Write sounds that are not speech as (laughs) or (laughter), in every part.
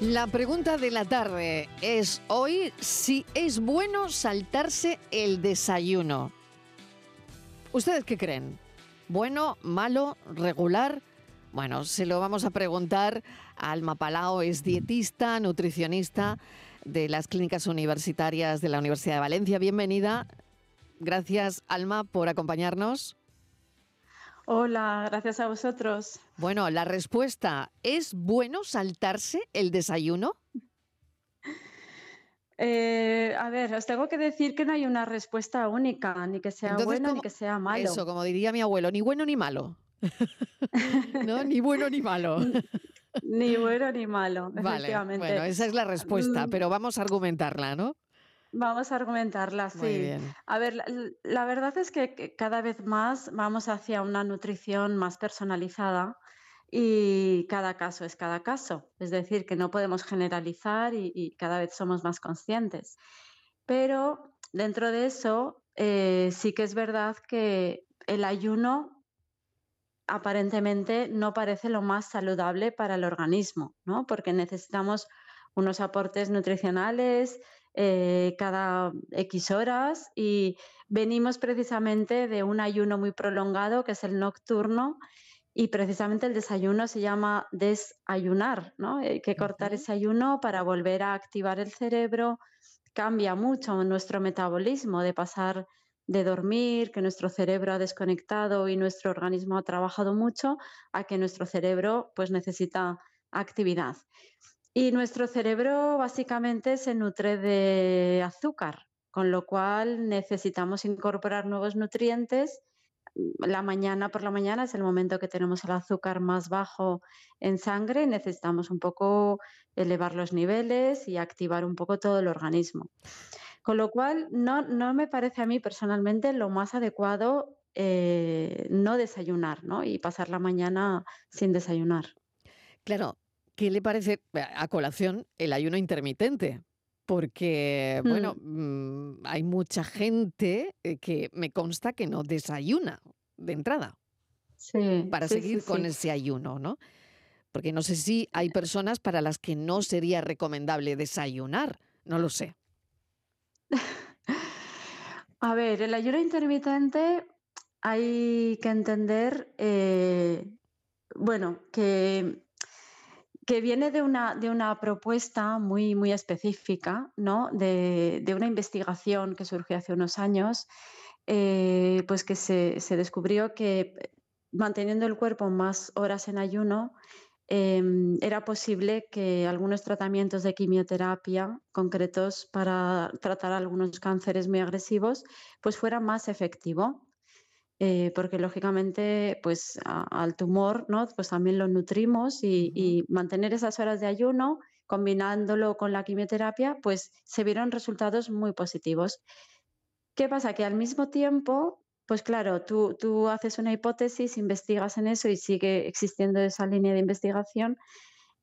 La pregunta de la tarde es hoy si es bueno saltarse el desayuno. ¿Ustedes qué creen? ¿Bueno, malo, regular? Bueno, se lo vamos a preguntar a Alma Palao, es dietista, nutricionista de las clínicas universitarias de la Universidad de Valencia. Bienvenida. Gracias, Alma, por acompañarnos. Hola, gracias a vosotros. Bueno, la respuesta, ¿es bueno saltarse el desayuno? Eh, a ver, os tengo que decir que no hay una respuesta única, ni que sea bueno ni que sea malo. Eso, como diría mi abuelo, ni bueno ni malo. (laughs) ¿No? Ni bueno ni malo. (laughs) ni bueno ni malo, efectivamente. Bueno, esa es la respuesta, mm. pero vamos a argumentarla, ¿no? Vamos a argumentarla, sí. A ver, la, verdad es que cada vez más vamos hacia una nutrición más personalizada y cada caso es cada caso. Es decir, que no podemos generalizar y, cada vez somos más conscientes. Pero dentro de eso, eh, sí que es verdad que el ayuno aparentemente no parece lo más saludable para el organismo, ¿no? Porque necesitamos unos aportes nutricionales eh, cada X horas y venimos precisamente de un ayuno muy prolongado que es el nocturno y precisamente el desayuno se llama desayunar, ¿no? Hay que cortar ese ayuno para volver a activar el cerebro. Cambia mucho nuestro metabolismo de pasar de dormir, que nuestro cerebro ha desconectado y nuestro organismo ha trabajado mucho, a que nuestro cerebro pues necesita actividad. Y nuestro cerebro básicamente se nutre de azúcar, con lo cual necesitamos incorporar nuevos nutrientes. La mañana por la mañana es el momento que tenemos el azúcar más bajo en sangre y necesitamos un poco elevar los niveles y activar un poco todo el organismo. Con lo cual, no, no me parece a mí personalmente lo más adecuado eh, no desayunar ¿no? y pasar la mañana sin desayunar. Claro, ¿Qué le parece a colación el ayuno intermitente? Porque, bueno, mm. Mm, hay mucha gente eh, que me consta que no desayuna de entrada. Sí, para seguir con ese ayuno, ¿no? Porque no sé si hay personas para las que no sería recomendable desayunar, no lo sé. (laughs) A ver, el ayuno intermitente hay que entender, eh, bueno, que que viene de una, de una propuesta muy, muy específica, ¿no? de, una investigación que surgió hace unos años, eh, pues que se, descubrió que manteniendo el cuerpo más horas en ayuno, em, era posible que algunos tratamientos de quimioterapia concretos para tratar algunos cánceres muy agresivos, pues fueran más efectivo. Eh, porque lógicamente pues al tumor ¿no? pues también lo nutrimos y, mantener esas horas de ayuno combinándolo con la quimioterapia pues se vieron resultados muy positivos. ¿Qué pasa? Que al mismo tiempo pues claro, tú, tú haces una hipótesis, investigas en eso y sigue existiendo esa línea de investigación,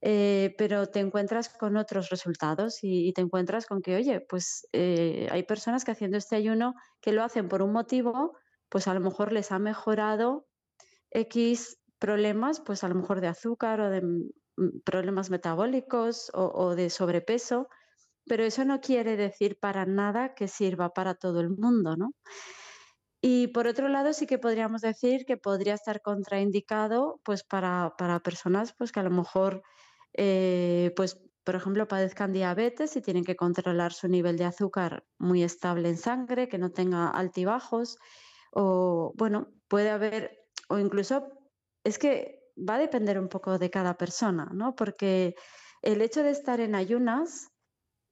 eh, pero te encuentras con otros resultados y, te encuentras con que, oye, pues eh, hay personas que haciendo este ayuno que lo hacen por un motivo, pues a lo mejor les ha mejorado X problemas, pues a lo mejor de azúcar o de mm, problemas metabólicos o, de sobrepeso, pero eso no quiere decir para nada que sirva para todo el mundo, ¿no? Y por otro lado, sí que podríamos decir que podría estar contraindicado pues para, personas pues, que a lo mejor, eh, pues, por ejemplo, padezcan diabetes y tienen que controlar su nivel de azúcar muy estable en sangre, que no tenga altibajos o bueno, puede haber, o incluso es que va a depender un poco de cada persona, ¿no? Porque el hecho de estar en ayunas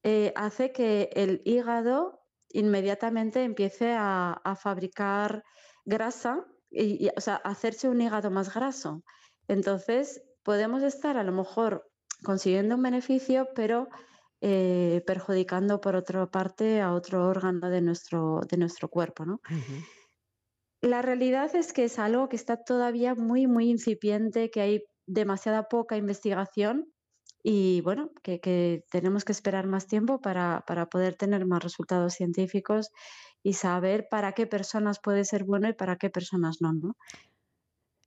eh, hace que el hígado inmediatamente empiece a, fabricar grasa y, o sea, hacerse un hígado más graso. Entonces, podemos estar a lo mejor consiguiendo un beneficio, pero eh, perjudicando por otra parte a otro órgano de nuestro, de nuestro cuerpo, ¿no? La realidad es que es algo que está todavía muy, muy incipiente, que hay demasiada poca investigación y bueno, que, tenemos que esperar más tiempo para, poder tener más resultados científicos y saber para qué personas puede ser bueno y para qué personas no, ¿no?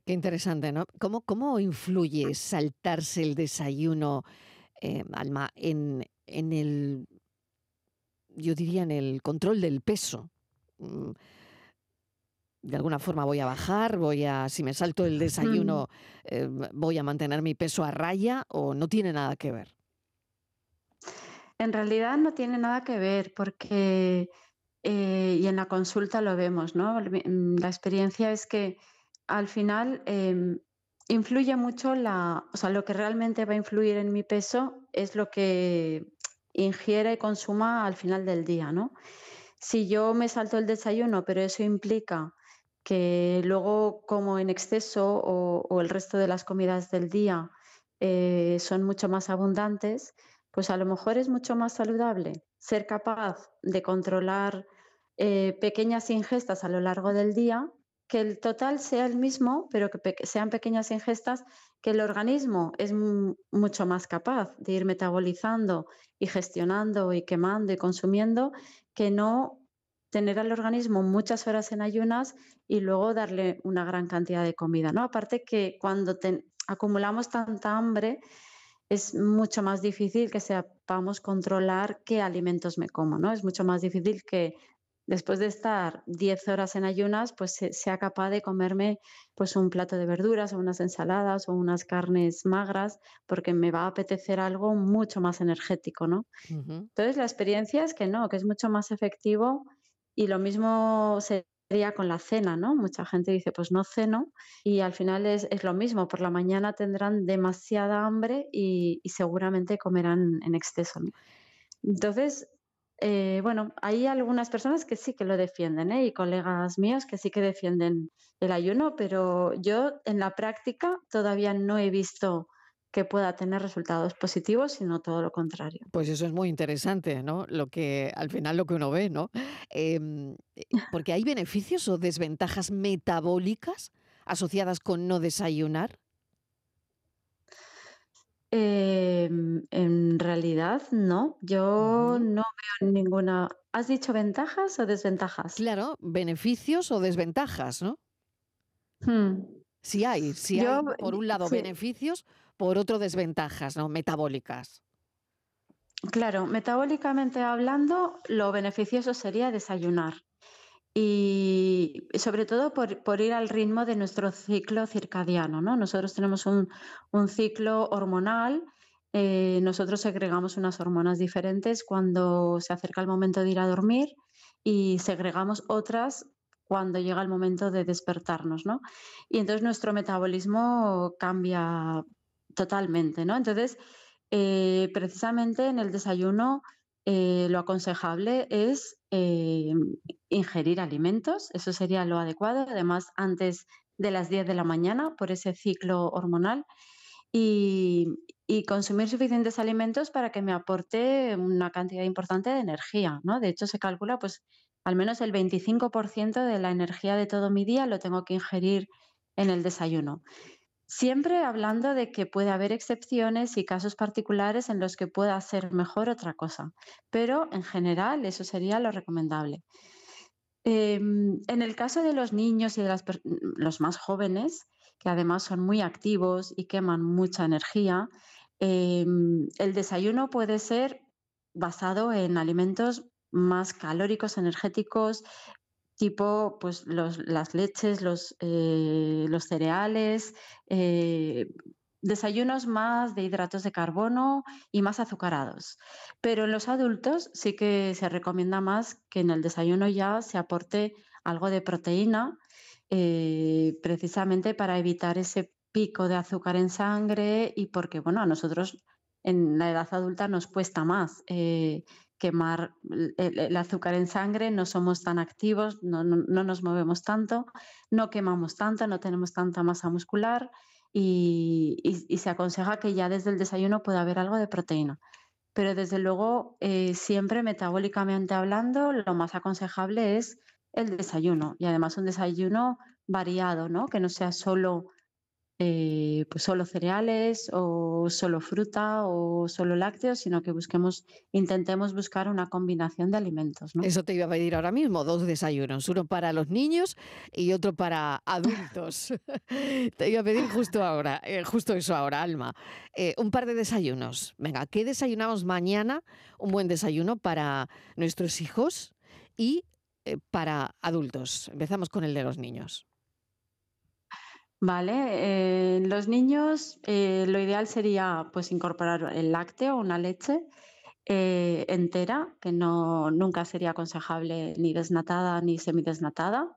Qué interesante, ¿no? ¿Cómo, cómo influye saltarse el desayuno eh, Alma, en, en el, yo diría, en el control del peso. De alguna forma voy a bajar, voy a, si me salto el desayuno, eh, voy a mantener mi peso a raya o no tiene nada que ver. En realidad no tiene nada que ver porque, eh, y en la consulta lo vemos, ¿no? Mm, la experiencia es que al final em, influye mucho la, o sea, lo que realmente va a influir en mi peso es lo que ingiere y consuma al final del día, ¿no? Si yo me salto el desayuno, pero eso implica que luego como en exceso o, el resto de las comidas del día eh, son mucho más abundantes, pues a lo mejor es mucho más saludable ser capaz de controlar eh, pequeñas ingestas a lo largo del día, que el total sea el mismo, pero que sean pequeñas ingestas, que el organismo es mucho más capaz de ir metabolizando y gestionando y quemando y consumiendo, que no tener al organismo muchas horas en ayunas y luego darle una gran cantidad de comida, ¿no? Aparte que cuando acumulamos tanta hambre es mucho más difícil que sepamos controlar qué alimentos me como, ¿no? Es mucho más difícil que después de estar 10 horas en ayunas, pues sea capaz de comerme pues un plato de verduras o unas ensaladas o unas carnes magras, porque me va a apetecer algo mucho más energético, ¿no? Entonces la experiencia es que no, que es mucho más efectivo y lo mismo sería con la cena, ¿no? Mucha gente dice, pues no ceno y al final es, lo mismo, por la mañana tendrán demasiada hambre y, seguramente comerán en exceso. Entonces, eh, bueno, hay algunas personas que sí que lo defienden ¿eh? y colegas míos que sí que defienden el ayuno, pero yo en la práctica todavía no he visto que pueda tener resultados positivos, sino todo lo contrario. Pues eso es muy interesante, ¿no? Lo que al final lo que uno ve, ¿no? Em, eh, porque hay beneficios o desventajas metabólicas asociadas con no desayunar. Em, en realidad no, yo no veo ninguna. ¿Has dicho ventajas o desventajas? Claro, beneficios o desventajas, ¿no? Hmm. Si hay, si hay, por un lado, beneficios, por otro desventajas, ¿no? Metabólicas. Claro, metabólicamente hablando, lo beneficioso sería desayunar. Y sobre todo por, ir al ritmo de nuestro ciclo circadiano, ¿no? Nosotros tenemos un, ciclo hormonal, eh, nosotros segregamos unas hormonas diferentes cuando se acerca el momento de ir a dormir y segregamos otras cuando llega el momento de despertarnos, ¿no? Y entonces nuestro metabolismo cambia Totalmente, ¿no? Entonces, eh, precisamente en el desayuno eh, lo aconsejable es eh, ingerir alimentos, eso sería lo adecuado, además antes de las 10 de la mañana por ese ciclo hormonal y, y, consumir suficientes alimentos para que me aporte una cantidad importante de energía, ¿no? De hecho, se calcula pues al menos el 25% de la energía de todo mi día lo tengo que ingerir en el desayuno. Siempre hablando de que puede haber excepciones y casos particulares en los que pueda ser mejor otra cosa, pero en general eso sería lo recomendable. Em, en el caso de los niños y de los más jóvenes, que además son muy activos y queman mucha energía, em, el desayuno puede ser basado en alimentos más calóricos, energéticos, tipo pues las leches, los, eh, cereales, eh, desayunos más de hidratos de carbono y más azucarados. Pero en los adultos sí que se recomienda más que en el desayuno ya se aporte algo de proteína, eh, precisamente para evitar ese pico de azúcar en sangre y porque, bueno, a nosotros en la edad adulta nos cuesta más quemar el, azúcar en sangre, no somos tan activos, no, nos movemos tanto, no quemamos tanto, no tenemos tanta masa muscular y, se aconseja que ya desde el desayuno pueda haber algo de proteína. Pero desde luego, eh, siempre metabólicamente hablando, lo más aconsejable es el desayuno y además un desayuno variado, ¿no? que no sea solo eh, pues solo cereales o solo fruta o solo lácteos, sino que busquemos, intentemos buscar una combinación de alimentos. Eso te iba a pedir ahora mismo, dos desayunos, uno para los niños y otro para adultos. (laughs) (laughs) te iba a pedir justo ahora, eh, justo eso ahora, Alma. Eh, un par de desayunos. Venga, ¿qué desayunamos mañana? Un buen desayuno para nuestros hijos y para adultos. Empezamos con el de los niños. Vale, eh, los niños eh, lo ideal sería pues incorporar el lácteo, una leche eh, entera, que no nunca sería aconsejable ni desnatada ni semidesnatada.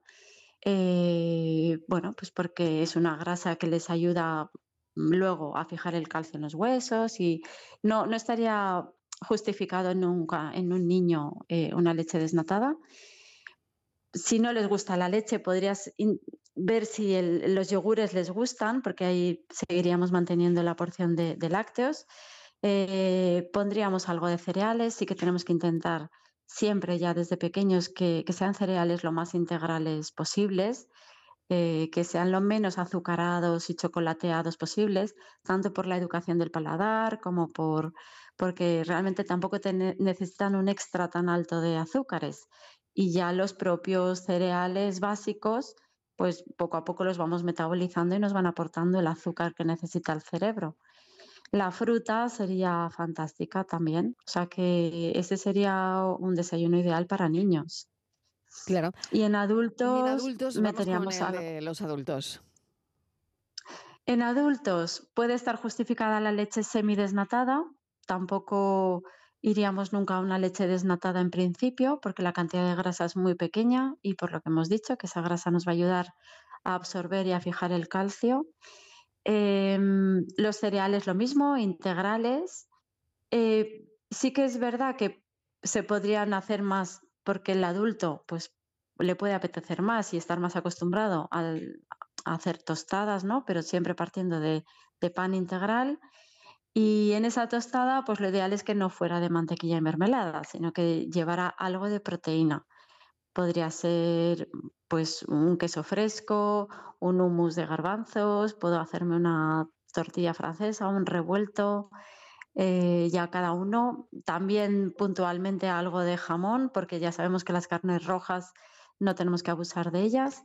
bueno, pues porque es una grasa que les ayuda luego a fijar el calcio en los huesos y no, no estaría justificado nunca en un niño una leche desnatada si no les gusta la leche, podrías ver si los yogures les gustan, porque ahí seguiríamos manteniendo la porción de, lácteos. Eh, pondríamos algo de cereales, sí que tenemos que intentar siempre ya desde pequeños que, sean cereales lo más integrales posibles, eh, que sean lo menos azucarados y chocolateados posibles, tanto por la educación del paladar como por porque realmente tampoco necesitan un extra tan alto de azúcares y ya los propios cereales básicos, pues poco a poco los vamos metabolizando y nos van aportando el azúcar que necesita el cerebro. La fruta sería fantástica también, o sea que ese sería un desayuno ideal para niños. Claro. Y en adultos, en adultos meteríamos a los adultos. En adultos puede estar justificada la leche semidesnatada, tampoco iríamos nunca a una leche desnatada en principio porque la cantidad de grasa es muy pequeña y por lo que hemos dicho, que esa grasa nos va a ayudar a absorber y a fijar el calcio. Em, los cereales lo mismo, integrales. Eh, sí que es verdad que se podrían hacer más porque el adulto pues, le puede apetecer más y estar más acostumbrado a hacer tostadas, ¿no? pero siempre partiendo de pan integral. Y en esa tostada, pues lo ideal es que no fuera de mantequilla y mermelada, sino que llevara algo de proteína. Podría ser pues un queso fresco, un hummus de garbanzos, puedo hacerme una tortilla francesa, un revuelto, eh, ya cada uno. También puntualmente algo de jamón, porque ya sabemos que las carnes rojas no tenemos que abusar de ellas.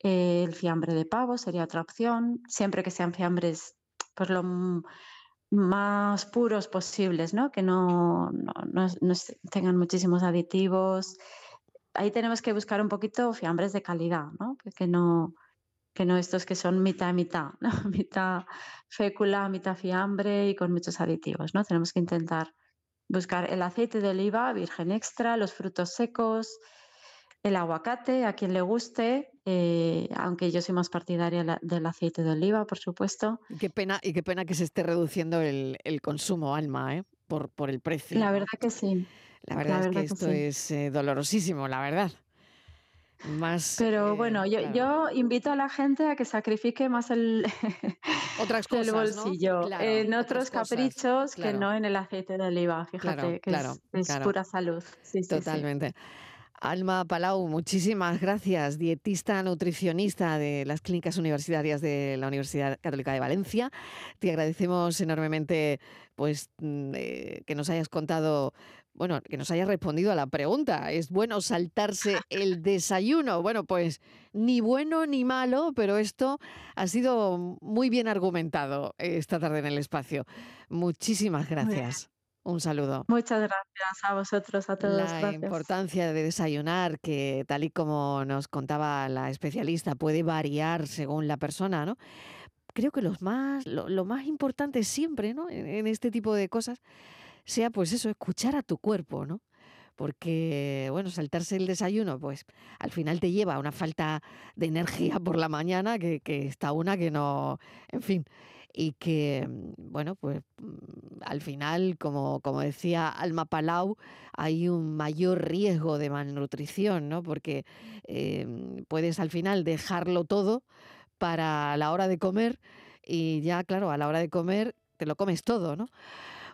el fiambre de pavo sería otra opción, siempre que sean fiambres, pues lo más puros posibles, ¿no? que no, no, tengan muchísimos aditivos. Ahí tenemos que buscar un poquito fiambres de calidad, ¿no? que no, que no estos que son mitad mitad, (laughs) ¿no? mitad fécula, mitad fiambre y con muchos aditivos. ¿no? Tenemos que intentar buscar el aceite de oliva virgen extra, los frutos secos, el aguacate, a quien le guste, eh, aunque yo soy más partidaria del aceite de oliva, por supuesto. Y qué pena, y qué pena que se esté reduciendo el, consumo, Alma, ¿eh? por, por el precio. La verdad que sí. La verdad, es que, esto es eh, dolorosísimo, la verdad. Más, Pero bueno, yo, yo, invito a la gente a que sacrifique más el, (laughs) otras cosas, bolsillo en otros caprichos que no en el aceite de oliva, fíjate, que es, pura salud. Totalmente. Alma Palau, muchísimas gracias, dietista nutricionista de las clínicas universitarias de la Universidad Católica de Valencia. Te agradecemos enormemente pues mm, eh, que nos hayas contado bueno, que nos hayas respondido a la pregunta. ¿Es bueno saltarse el (laughs) desayuno? Bueno, pues ni bueno ni malo, pero esto ha sido muy bien argumentado esta tarde en el espacio. Muchísimas gracias. Un saludo. Muchas gracias a vosotros, a todos. La importancia de desayunar, que tal y como nos contaba la especialista, puede variar según la persona, ¿no? Creo que los más, lo, más importante siempre, ¿no? En, este tipo de cosas, sea pues eso, escuchar a tu cuerpo, ¿no? Porque, bueno, saltarse el desayuno, pues al final te lleva a una falta de energía por la mañana, que, que está una que no, en fin y que, mm, bueno, pues mm, al final, como, como decía Alma Palau, hay un mayor riesgo de malnutrición, ¿no? Porque em, puedes al final dejarlo todo para la hora de comer y ya, claro, a la hora de comer te lo comes todo, ¿no?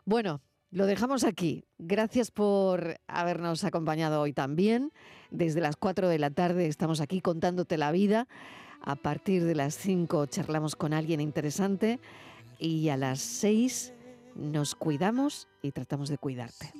Bueno, lo dejamos aquí. Gracias por habernos acompañado hoy también. Desde las 4 de la tarde estamos aquí contándote la vida A partir de las 5 charlamos con alguien interesante y a las 6 nos cuidamos y tratamos de cuidarte.